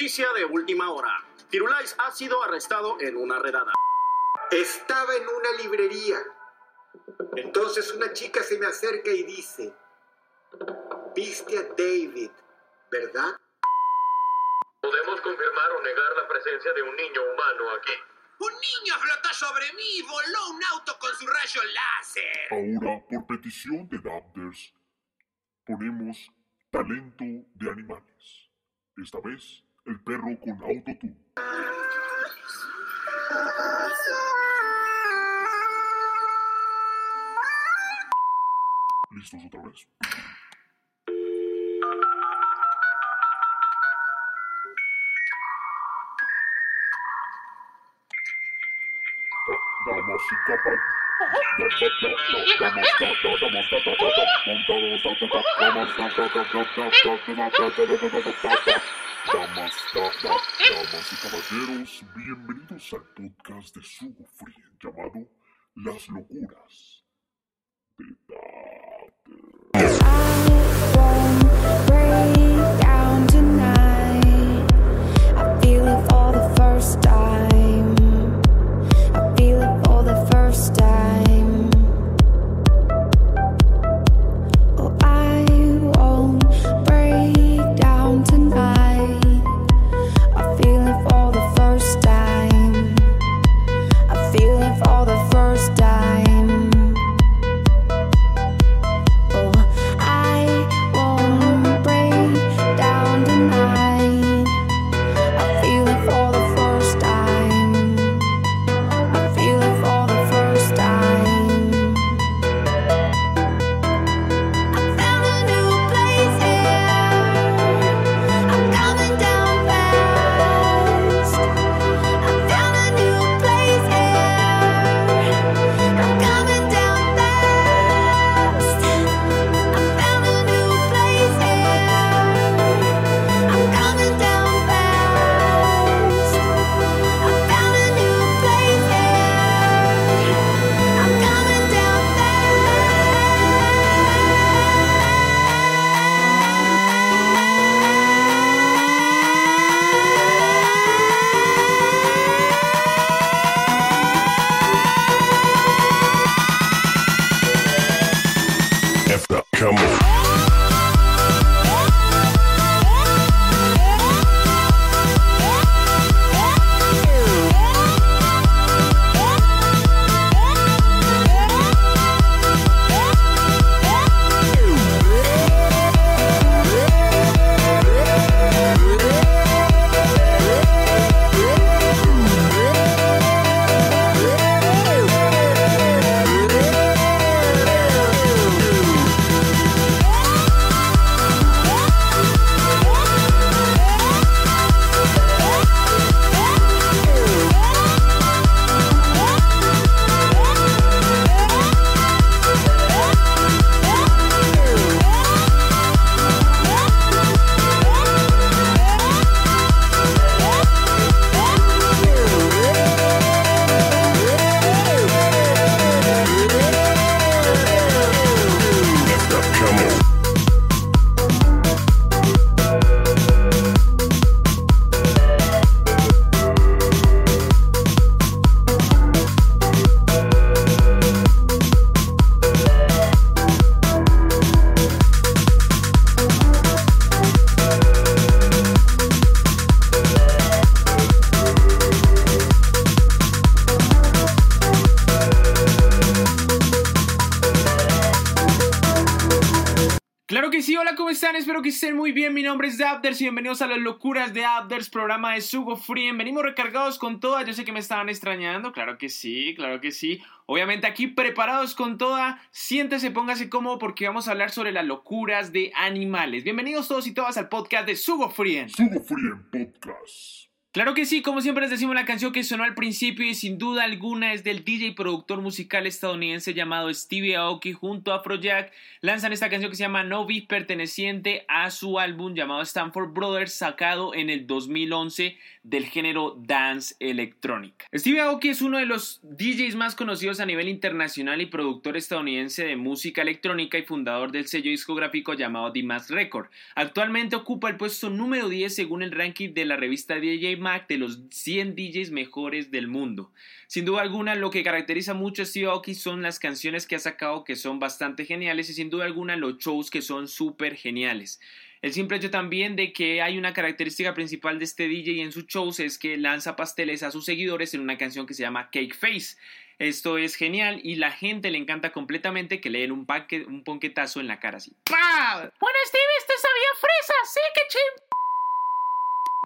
Noticia de última hora. Firulais ha sido arrestado en una redada. Estaba en una librería. Entonces una chica se me acerca y dice, viste a David, ¿verdad? Podemos confirmar o negar la presencia de un niño humano aquí. Un niño flotó sobre mí y voló un auto con su rayo láser. Ahora, por petición de Dabders, ponemos talento de animales. Esta vez, el perro con autotune. ¿Listos otra vez? Damas, damas y caballeros, bienvenidos al podcast de Sugo Free llamado Las locuras Espero que estén muy bien. Mi nombre es Dabders y bienvenidos a las locuras de Abders, programa de Sugo Free. Venimos recargados con toda. Yo sé que me estaban extrañando, claro que sí, claro que sí. Obviamente aquí preparados con toda. Siéntese, póngase cómodo porque vamos a hablar sobre las locuras de animales. Bienvenidos todos y todas al podcast de Sugo Free. Sugo Free Podcast. Claro que sí, como siempre les decimos la canción que sonó al principio y sin duda alguna es del DJ y productor musical estadounidense llamado Stevie Aoki junto a Afrojack. Lanzan esta canción que se llama No Beat perteneciente a su álbum llamado Stanford Brothers sacado en el 2011 del género dance electrónica. Stevie Aoki es uno de los DJs más conocidos a nivel internacional y productor estadounidense de música electrónica y fundador del sello discográfico llamado Dimas Record. Actualmente ocupa el puesto número 10 según el ranking de la revista DJ De los 100 DJs mejores del mundo. Sin duda alguna, lo que caracteriza mucho a Steve Aoki son las canciones que ha sacado que son bastante geniales y sin duda alguna los shows que son súper geniales. El simple hecho también de que hay una característica principal de este DJ en sus shows es que lanza pasteles a sus seguidores en una canción que se llama Cake Face. Esto es genial y la gente le encanta completamente que le den un, un ponquetazo en la cara así. ¡Pah! Bueno, Steve, este sabía fresa, sí, que chim.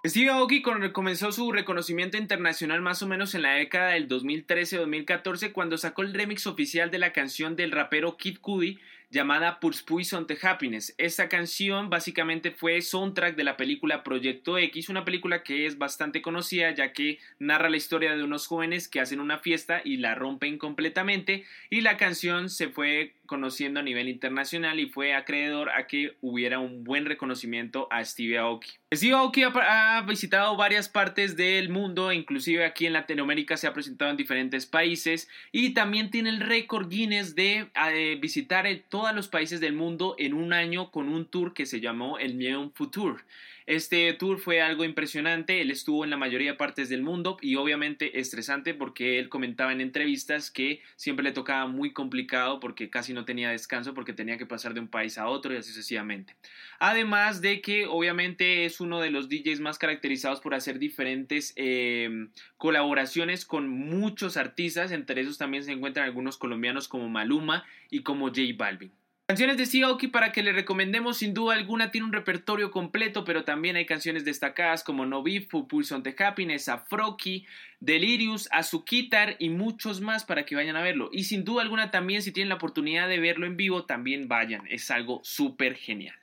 Steve Aoki comenzó su reconocimiento internacional más o menos en la década del 2013-2014 cuando sacó el remix oficial de la canción del rapero Kid Cudi llamada Pursue the Happiness. Esta canción básicamente fue soundtrack de la película Proyecto X, una película que es bastante conocida ya que narra la historia de unos jóvenes que hacen una fiesta y la rompen completamente y la canción se fue conociendo a nivel internacional y fue acreedor a que hubiera un buen reconocimiento a Steve Aoki. Steve Aoki ha, visitado varias partes del mundo, inclusive aquí en Latinoamérica se ha presentado en diferentes países y también tiene el récord Guinness de eh, visitar todos los países del mundo en un año con un tour que se llamó el Neon Future. Este tour fue algo impresionante, él estuvo en la mayoría de partes del mundo y obviamente estresante porque él comentaba en entrevistas que siempre le tocaba muy complicado porque casi no tenía descanso porque tenía que pasar de un país a otro y así sucesivamente. Además de que obviamente es uno de los DJs más caracterizados por hacer diferentes em, colaboraciones con muchos artistas, entre esos también se encuentran algunos colombianos como Maluma y como J Balvin. Canciones de Aoki para que le recomendemos sin duda alguna tiene un repertorio completo, pero también hay canciones destacadas como No Beef, Pulse on the Happiness, Afroki, Delirious, Azukitar y muchos más para que vayan a verlo. Y sin duda alguna también si tienen la oportunidad de verlo en vivo, también vayan, es algo súper genial.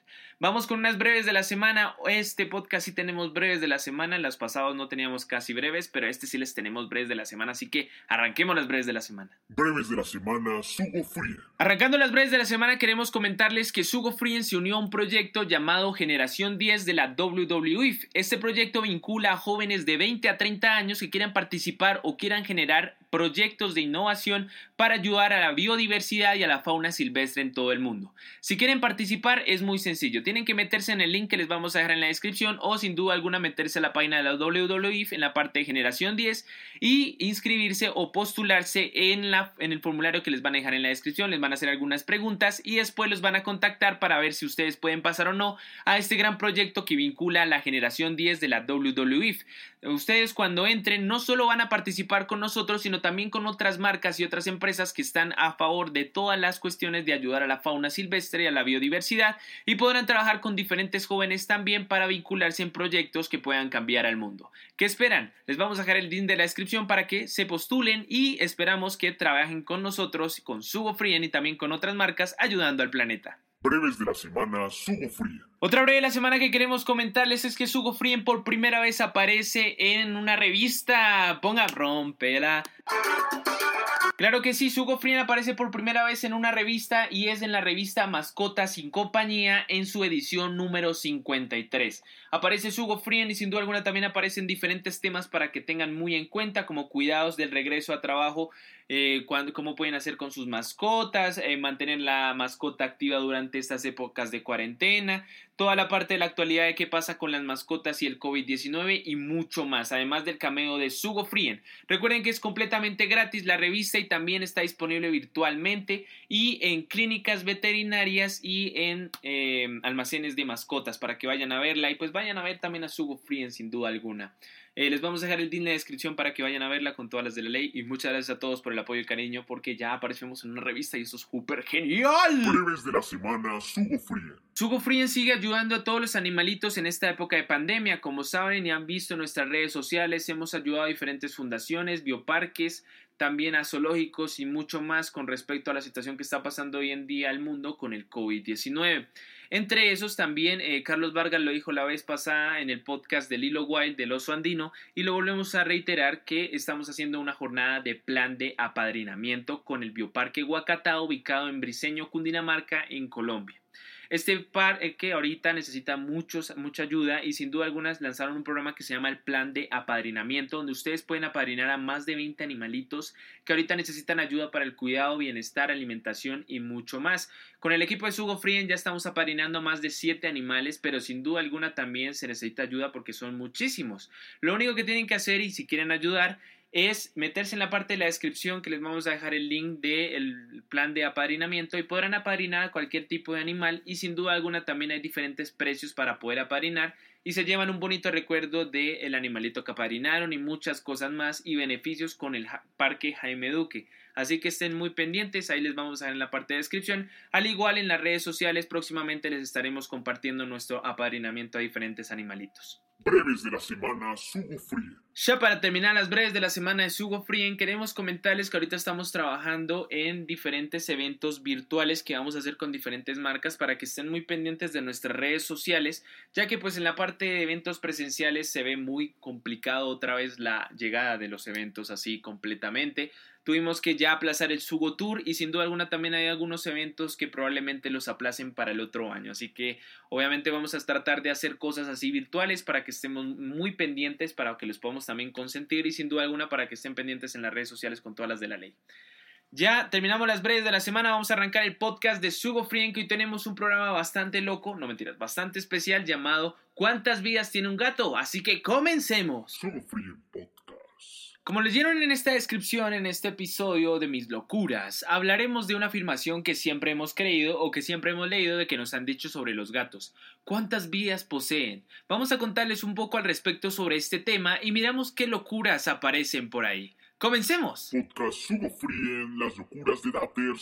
Vamos con unas breves de la semana. Este podcast sí tenemos breves de la semana. Las pasados no teníamos casi breves, pero este sí les tenemos breves de la semana. Así que arranquemos las breves de la semana. Breves de la semana, Sugo Frien. Arrancando las breves de la semana, queremos comentarles que Sugo Frien se unió a un proyecto llamado Generación 10 de la WWF. Este proyecto vincula a jóvenes de 20 a 30 años que quieran participar o quieran generar proyectos de innovación para ayudar a la biodiversidad y a la fauna silvestre en todo el mundo. Si quieren participar es muy sencillo, tienen que meterse en el link que les vamos a dejar en la descripción o sin duda alguna meterse a la página de la WWF en la parte de generación 10 y inscribirse o postularse en, la, en el formulario que les van a dejar en la descripción, les van a hacer algunas preguntas y después los van a contactar para ver si ustedes pueden pasar o no a este gran proyecto que vincula a la generación 10 de la WWF. Ustedes cuando entren no solo van a participar con nosotros, sino también con otras marcas y otras empresas que están a favor de todas las cuestiones de ayudar a la fauna silvestre y a la biodiversidad y podrán trabajar con diferentes jóvenes también para vincularse en proyectos que puedan cambiar al mundo. ¿Qué esperan? Les vamos a dejar el link de la descripción para que se postulen y esperamos que trabajen con nosotros, con Sugo Frien y también con otras marcas ayudando al planeta. Breves de la semana, Sugo Frien. Otra breve de la semana que queremos comentarles es que Sugo Frien por primera vez aparece en una revista. Ponga rompela. Claro que sí, Sugo Frien aparece por primera vez en una revista y es en la revista Mascotas sin Compañía en su edición número 53. Aparece Sugo Frien y sin duda alguna también aparecen diferentes temas para que tengan muy en cuenta como cuidados del regreso a trabajo, eh, cómo pueden hacer con sus mascotas, eh, mantener la mascota activa durante estas épocas de cuarentena, toda la parte de la actualidad de qué pasa con las mascotas y el COVID-19 y mucho más, además del cameo de Sugo Frien. Recuerden que es completamente gratis la revista y también está disponible virtualmente y en clínicas veterinarias y en eh, almacenes de mascotas para que vayan a verla y pues vayan a ver también a Sugo Frien sin duda alguna. Eh, les vamos a dejar el link en la descripción para que vayan a verla con todas las de la ley. Y muchas gracias a todos por el apoyo y cariño, porque ya aparecemos en una revista y eso es súper genial. Breves de la semana, Sugo Frien. Sugo Frien sigue ayudando a todos los animalitos en esta época de pandemia. Como saben y han visto en nuestras redes sociales, hemos ayudado a diferentes fundaciones, bioparques, también a zoológicos y mucho más con respecto a la situación que está pasando hoy en día al mundo con el COVID-19. Entre esos también eh, Carlos Vargas lo dijo la vez pasada en el podcast de Lilo Wild del oso andino y lo volvemos a reiterar que estamos haciendo una jornada de plan de apadrinamiento con el Bioparque Huacatá ubicado en Briseño, Cundinamarca, en Colombia. Este par que ahorita necesita muchos, mucha ayuda y sin duda algunas lanzaron un programa que se llama el Plan de Apadrinamiento, donde ustedes pueden apadrinar a más de 20 animalitos que ahorita necesitan ayuda para el cuidado, bienestar, alimentación y mucho más. Con el equipo de Sugo Frien ya estamos apadrinando a más de 7 animales, pero sin duda alguna también se necesita ayuda porque son muchísimos. Lo único que tienen que hacer y si quieren ayudar es meterse en la parte de la descripción que les vamos a dejar el link del plan de apadrinamiento y podrán apadrinar a cualquier tipo de animal y sin duda alguna también hay diferentes precios para poder apadrinar y se llevan un bonito recuerdo del animalito que apadrinaron y muchas cosas más y beneficios con el parque Jaime Duque. Así que estén muy pendientes, ahí les vamos a dejar en la parte de descripción. Al igual en las redes sociales próximamente les estaremos compartiendo nuestro apadrinamiento a diferentes animalitos. Breves de la semana Sugo Free. Ya para terminar las breves de la semana de Sugo Frien, queremos comentarles que ahorita estamos trabajando en diferentes eventos virtuales que vamos a hacer con diferentes marcas para que estén muy pendientes de nuestras redes sociales, ya que pues en la parte de eventos presenciales se ve muy complicado otra vez la llegada de los eventos así completamente. Tuvimos que ya aplazar el Sugo Tour y sin duda alguna también hay algunos eventos que probablemente los aplacen para el otro año. Así que obviamente vamos a tratar de hacer cosas así virtuales para que estemos muy pendientes, para que los podamos también consentir y sin duda alguna para que estén pendientes en las redes sociales con todas las de la ley. Ya terminamos las breves de la semana, vamos a arrancar el podcast de Sugo Frien que hoy tenemos un programa bastante loco, no mentiras, bastante especial llamado ¿Cuántas vidas tiene un gato? Así que comencemos. Sugo Podcast. Como leyeron en esta descripción, en este episodio de Mis Locuras, hablaremos de una afirmación que siempre hemos creído o que siempre hemos leído de que nos han dicho sobre los gatos. ¿Cuántas vidas poseen? Vamos a contarles un poco al respecto sobre este tema y miramos qué locuras aparecen por ahí. ¡Comencemos! Podcast en las locuras de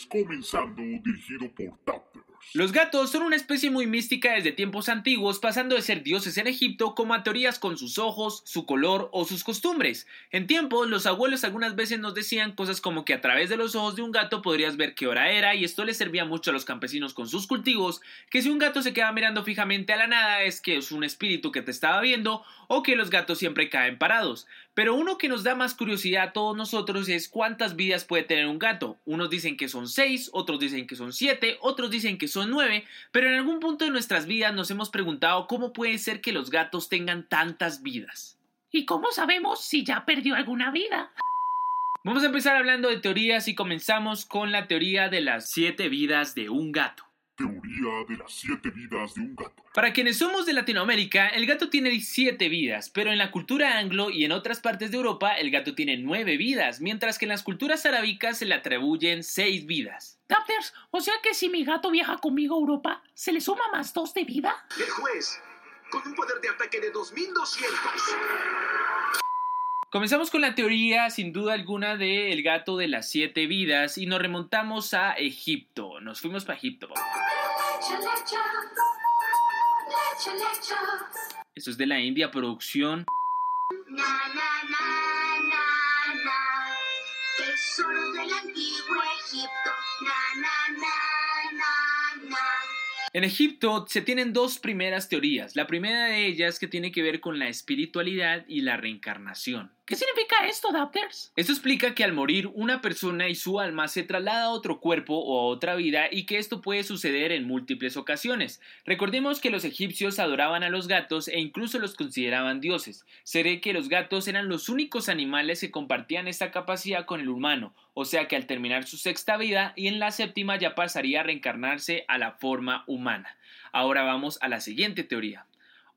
comenzando dirigido por Dapters. Los gatos son una especie muy mística desde tiempos antiguos, pasando de ser dioses en Egipto como a teorías con sus ojos, su color o sus costumbres. En tiempos, los abuelos algunas veces nos decían cosas como que a través de los ojos de un gato podrías ver qué hora era y esto les servía mucho a los campesinos con sus cultivos, que si un gato se queda mirando fijamente a la nada es que es un espíritu que te estaba viendo o que los gatos siempre caen parados. Pero uno que nos da más curiosidad a todos nosotros es cuántas vidas puede tener un gato. Unos dicen que son 6, otros dicen que son 7, otros dicen que son 9, pero en algún punto de nuestras vidas nos hemos preguntado cómo puede ser que los gatos tengan tantas vidas. ¿Y cómo sabemos si ya perdió alguna vida? Vamos a empezar hablando de teorías y comenzamos con la teoría de las 7 vidas de un gato. Teoría de las siete vidas de un gato. Para quienes somos de Latinoamérica, el gato tiene 7 vidas, pero en la cultura anglo y en otras partes de Europa el gato tiene 9 vidas, mientras que en las culturas arábicas se le atribuyen 6 vidas. Dapters, o sea que si mi gato viaja conmigo a Europa, ¿se le suma más dos de vida? El juez, con un poder de ataque de 2200. Comenzamos con la teoría, sin duda alguna, del gato de las 7 vidas y nos remontamos a Egipto. Nos fuimos para Egipto. Esto es de la India, producción. Na, na, na, del antiguo Egipto. En Egipto se tienen dos primeras teorías. La primera de ellas que tiene que ver con la espiritualidad y la reencarnación. ¿Qué significa esto, Dapters? Esto explica que al morir una persona y su alma se traslada a otro cuerpo o a otra vida y que esto puede suceder en múltiples ocasiones. Recordemos que los egipcios adoraban a los gatos e incluso los consideraban dioses. Seré que los gatos eran los únicos animales que compartían esta capacidad con el humano, o sea que al terminar su sexta vida y en la séptima ya pasaría a reencarnarse a la forma humana. Ahora vamos a la siguiente teoría.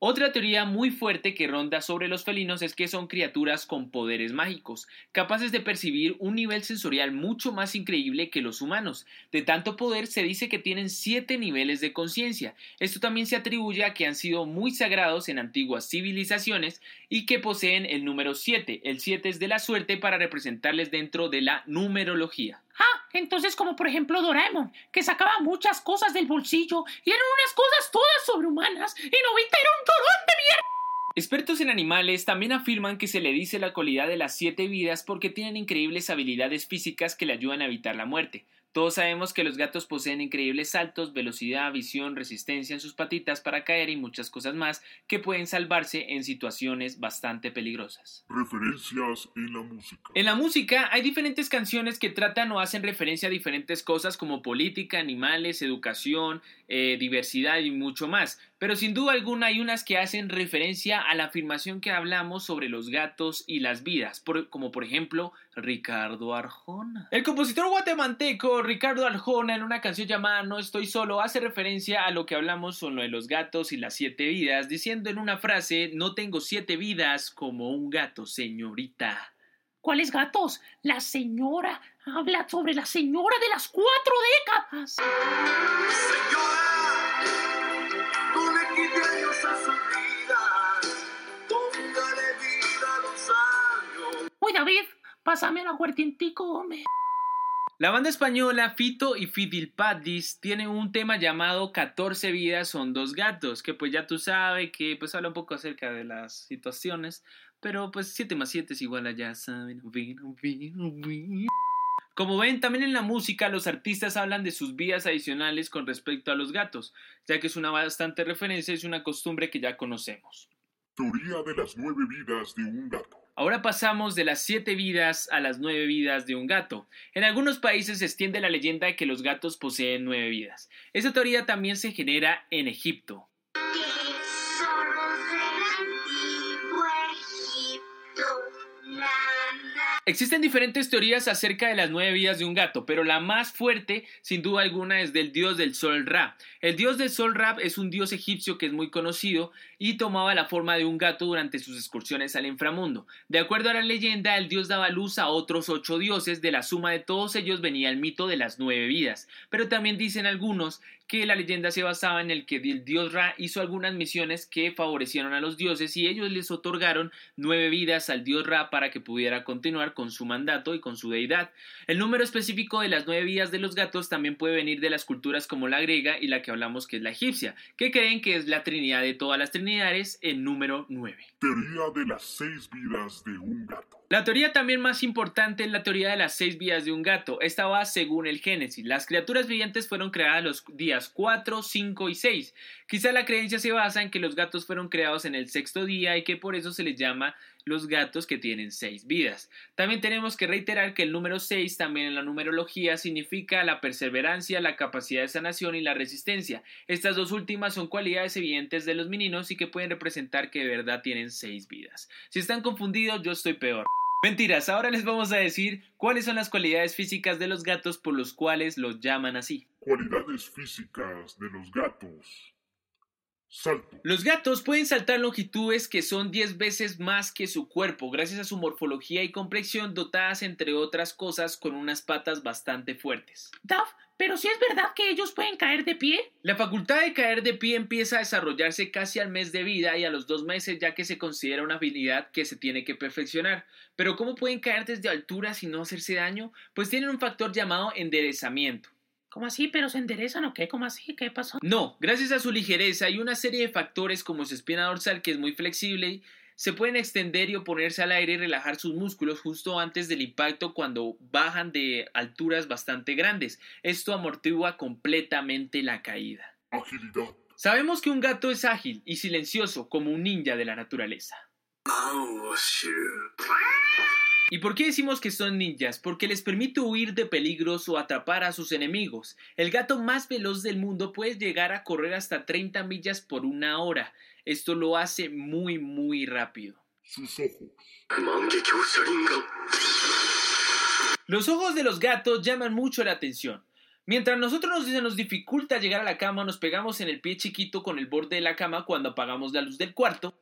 Otra teoría muy fuerte que ronda sobre los felinos es que son criaturas con poderes mágicos, capaces de percibir un nivel sensorial mucho más increíble que los humanos. De tanto poder se dice que tienen siete niveles de conciencia. Esto también se atribuye a que han sido muy sagrados en antiguas civilizaciones y que poseen el número 7. El 7 es de la suerte para representarles dentro de la numerología. Ah, entonces como por ejemplo Doraemon, que sacaba muchas cosas del bolsillo y eran unas cosas todas sobrehumanas y Novita era un torón de mierda. Expertos en animales también afirman que se le dice la cualidad de las siete vidas porque tienen increíbles habilidades físicas que le ayudan a evitar la muerte. Todos sabemos que los gatos poseen increíbles saltos, velocidad, visión, resistencia en sus patitas para caer y muchas cosas más que pueden salvarse en situaciones bastante peligrosas. Referencias en la música. En la música hay diferentes canciones que tratan o hacen referencia a diferentes cosas como política, animales, educación, eh, diversidad y mucho más. Pero sin duda alguna hay unas que hacen referencia a la afirmación que hablamos sobre los gatos y las vidas, por- como por ejemplo Ricardo Arjona. El compositor guatemalteco Ricardo Arjona en una canción llamada No estoy solo hace referencia a lo que hablamos sobre los gatos y las siete vidas, diciendo en una frase No tengo siete vidas como un gato, señorita. ¿Cuáles gatos? La señora habla sobre la señora de las cuatro décadas. Señora, no le quite años a su vida. Póngale vida a los años. Uy, David, pásame el aguardientico, hombre. La banda española Fito y Fidilpadis tiene un tema llamado 14 vidas son dos gatos, que pues ya tú sabes que pues habla un poco acerca de las situaciones, pero pues 7 más 7 es igual a ya saben. Como ven, también en la música los artistas hablan de sus vidas adicionales con respecto a los gatos, ya que es una bastante referencia y es una costumbre que ya conocemos. Teoría de las nueve vidas de un gato. Ahora pasamos de las siete vidas a las nueve vidas de un gato. En algunos países se extiende la leyenda de que los gatos poseen nueve vidas. Esta teoría también se genera en Egipto. Existen diferentes teorías acerca de las nueve vidas de un gato, pero la más fuerte, sin duda alguna, es del dios del sol Ra. El dios del sol Ra es un dios egipcio que es muy conocido y tomaba la forma de un gato durante sus excursiones al inframundo. De acuerdo a la leyenda, el dios daba luz a otros ocho dioses, de la suma de todos ellos venía el mito de las nueve vidas. Pero también dicen algunos que la leyenda se basaba en el que el dios Ra hizo algunas misiones que favorecieron a los dioses y ellos les otorgaron nueve vidas al dios Ra para que pudiera continuar con su mandato y con su deidad. El número específico de las nueve vidas de los gatos también puede venir de las culturas como la griega y la que hablamos que es la egipcia, que creen que es la trinidad de todas las trinidades en número nueve. Teoría de las seis vidas de un gato. La teoría también más importante es la teoría de las seis vidas de un gato. Esta va según el Génesis. Las criaturas vivientes fueron creadas los días 4, 5 y 6. Quizá la creencia se basa en que los gatos fueron creados en el sexto día y que por eso se les llama los gatos que tienen seis vidas. También tenemos que reiterar que el número 6 también en la numerología significa la perseverancia, la capacidad de sanación y la resistencia. Estas dos últimas son cualidades evidentes de los meninos y que pueden representar que de verdad tienen seis vidas. Si están confundidos, yo estoy peor. Mentiras, ahora les vamos a decir cuáles son las cualidades físicas de los gatos por los cuales los llaman así. Cualidades físicas de los gatos. Salto. Los gatos pueden saltar longitudes que son 10 veces más que su cuerpo, gracias a su morfología y complexión dotadas, entre otras cosas, con unas patas bastante fuertes. Daf, pero si es verdad que ellos pueden caer de pie. La facultad de caer de pie empieza a desarrollarse casi al mes de vida y a los dos meses ya que se considera una habilidad que se tiene que perfeccionar. Pero ¿cómo pueden caer desde altura sin no hacerse daño? Pues tienen un factor llamado enderezamiento. ¿Cómo así? ¿Pero se enderezan o qué? ¿Cómo así? ¿Qué pasó? No, gracias a su ligereza y una serie de factores como su espina dorsal que es muy flexible, se pueden extender y oponerse al aire y relajar sus músculos justo antes del impacto cuando bajan de alturas bastante grandes. Esto amortigua completamente la caída. Agilidad. Sabemos que un gato es ágil y silencioso como un ninja de la naturaleza. ¿Y por qué decimos que son ninjas? Porque les permite huir de peligros o atrapar a sus enemigos. El gato más veloz del mundo puede llegar a correr hasta 30 millas por una hora. Esto lo hace muy muy rápido. Sus ojos. Los ojos de los gatos llaman mucho la atención. Mientras nosotros nos, se nos dificulta llegar a la cama, nos pegamos en el pie chiquito con el borde de la cama cuando apagamos la luz del cuarto.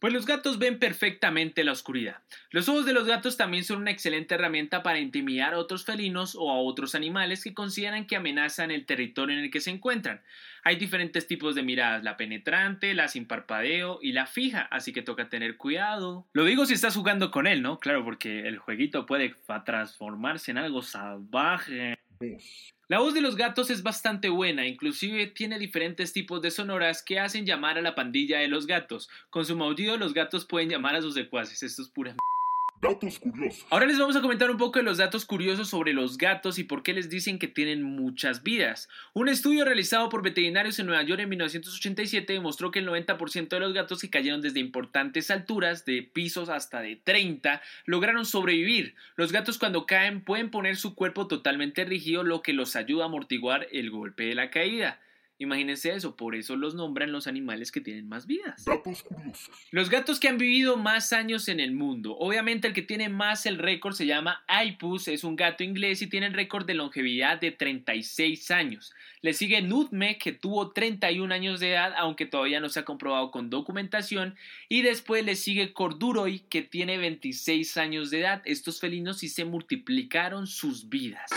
Pues los gatos ven perfectamente la oscuridad. Los ojos de los gatos también son una excelente herramienta para intimidar a otros felinos o a otros animales que consideran que amenazan el territorio en el que se encuentran. Hay diferentes tipos de miradas, la penetrante, la sin parpadeo y la fija, así que toca tener cuidado. Lo digo si estás jugando con él, ¿no? Claro, porque el jueguito puede transformarse en algo salvaje. La voz de los gatos es bastante buena, inclusive tiene diferentes tipos de sonoras que hacen llamar a la pandilla de los gatos. Con su maullido los gatos pueden llamar a sus secuaces, esto es pura m- Datos curiosos. Ahora les vamos a comentar un poco de los datos curiosos sobre los gatos y por qué les dicen que tienen muchas vidas. Un estudio realizado por veterinarios en Nueva York en 1987 demostró que el 90% de los gatos que cayeron desde importantes alturas, de pisos hasta de 30, lograron sobrevivir. Los gatos cuando caen pueden poner su cuerpo totalmente rígido, lo que los ayuda a amortiguar el golpe de la caída. Imagínense eso, por eso los nombran los animales que tienen más vidas. Datos curiosos. Los gatos que han vivido más años en el mundo. Obviamente el que tiene más el récord se llama Aipus, es un gato inglés y tiene el récord de longevidad de 36 años. Le sigue Nutmeg que tuvo 31 años de edad, aunque todavía no se ha comprobado con documentación. Y después le sigue Corduroy que tiene 26 años de edad. Estos felinos sí se multiplicaron sus vidas.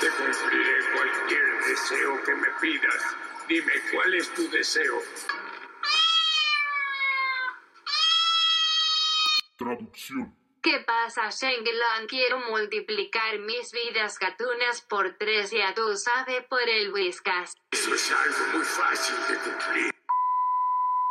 Te cumpliré cualquier deseo que me pidas. Dime cuál es tu deseo. Traducción. ¿Qué pasa, Shengelan? Quiero multiplicar mis vidas gatunas por tres, ya tú sabes, por el Whiskas. Eso es algo muy fácil de cumplir.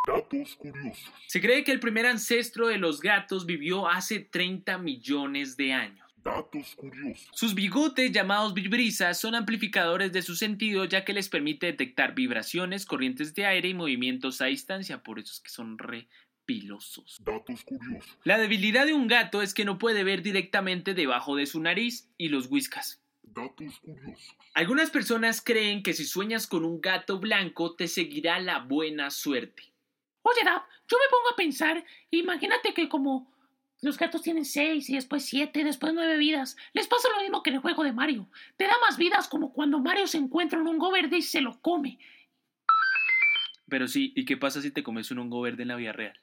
Datos curiosos. Se cree que el primer ancestro de los gatos vivió hace 30 millones de años. Datos curiosos. Sus bigotes, llamados vibrisas, son amplificadores de su sentido ya que les permite detectar vibraciones, corrientes de aire y movimientos a distancia, por eso es que son re pilosos. Datos curiosos. La debilidad de un gato es que no puede ver directamente debajo de su nariz y los whiskas. Datos curiosos. Algunas personas creen que si sueñas con un gato blanco te seguirá la buena suerte. Oye, Dab, yo me pongo a pensar, imagínate que como los gatos tienen seis y después siete y después nueve vidas, les pasa lo mismo que en el juego de Mario. Te da más vidas como cuando Mario se encuentra un hongo verde y se lo come. Pero sí, ¿y qué pasa si te comes un hongo verde en la vida real?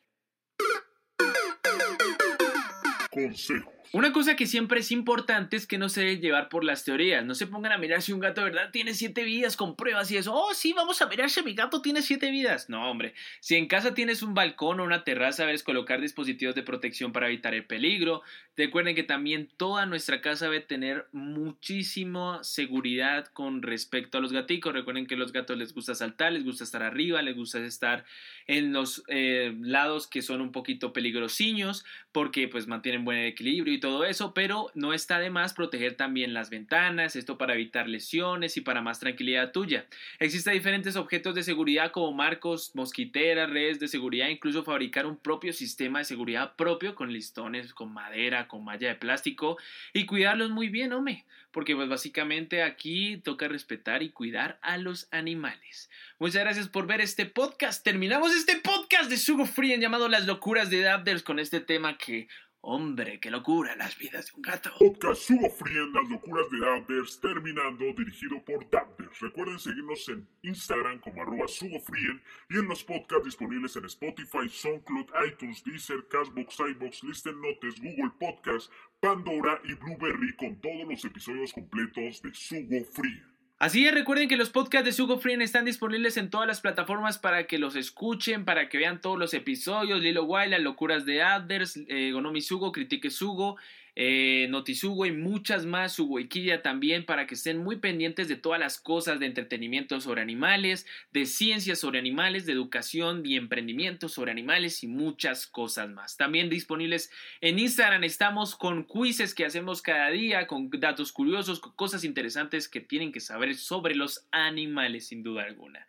Consejos. Una cosa que siempre es importante es que no se deben llevar por las teorías. No se pongan a mirar si un gato verdad tiene siete vidas con pruebas y eso. Oh, sí, vamos a mirar si mi gato tiene siete vidas. No, hombre. Si en casa tienes un balcón o una terraza, debes colocar dispositivos de protección para evitar el peligro. Recuerden que también toda nuestra casa debe tener muchísima seguridad con respecto a los gaticos. Recuerden que a los gatos les gusta saltar, les gusta estar arriba, les gusta estar en los eh, lados que son un poquito peligrosiños porque pues mantienen buen equilibrio y todo eso, pero no está de más proteger también las ventanas, esto para evitar lesiones y para más tranquilidad tuya. Existen diferentes objetos de seguridad como marcos, mosquiteras, redes de seguridad, incluso fabricar un propio sistema de seguridad propio con listones, con madera, con malla de plástico y cuidarlos muy bien, hombre, porque pues básicamente aquí toca respetar y cuidar a los animales. Muchas gracias por ver este podcast. Terminamos este podcast de Sugo Free llamado Las locuras de Dabders con este tema que Hombre, qué locura las vidas de un gato. Podcast Sugo Free en las locuras de Dabders, terminando, dirigido por Dabders. Recuerden seguirnos en Instagram como arroba Sugo Free y en los podcasts disponibles en Spotify, SoundCloud, iTunes, Deezer, Cashbox, iBox, Listen Notes, Google Podcast, Pandora y Blueberry con todos los episodios completos de Sugo Free. Así es, recuerden que los podcasts de Sugo Free están disponibles en todas las plataformas para que los escuchen, para que vean todos los episodios, Lilo Wild, Las locuras de Aders, eh, Gonomi Sugo, Critique Sugo, eh, Notisugo y muchas más, Sugo Ikiya también, para que estén muy pendientes de todas las cosas de entretenimiento sobre animales, de ciencias sobre animales, de educación y emprendimiento sobre animales y muchas cosas más. También disponibles en Instagram estamos con quizzes que hacemos cada día, con datos curiosos, con cosas interesantes que tienen que saber sobre los animales sin duda alguna.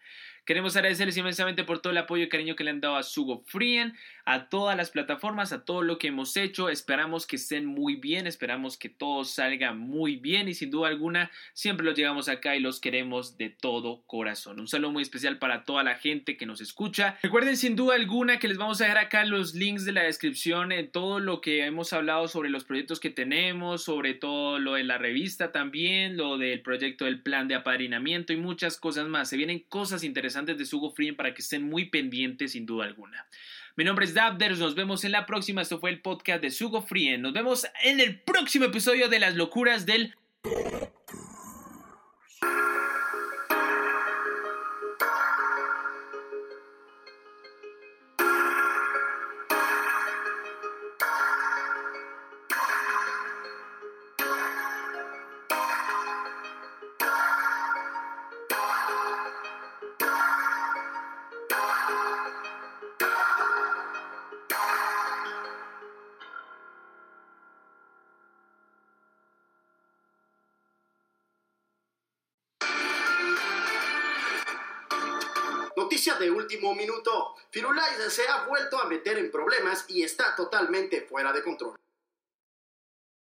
Queremos agradecerles inmensamente por todo el apoyo y cariño que le han dado a Sugo Frien, a todas las plataformas, a todo lo que hemos hecho. Esperamos que estén muy bien, esperamos que todo salga muy bien y sin duda alguna siempre los llegamos acá y los queremos de todo corazón. Un saludo muy especial para toda la gente que nos escucha. Recuerden sin duda alguna que les vamos a dejar acá los links de la descripción en todo lo que hemos hablado sobre los proyectos que tenemos, sobre todo lo de la revista también, lo del proyecto del plan de apadrinamiento y muchas cosas más. Se vienen cosas interesantes de Sugo Free para que estén muy pendientes sin duda alguna. Mi nombre es Dabders, nos vemos en la próxima. Esto fue el podcast de Sugo Free. Nos vemos en el próximo episodio de las locuras del se ha vuelto a meter en problemas y está totalmente fuera de control.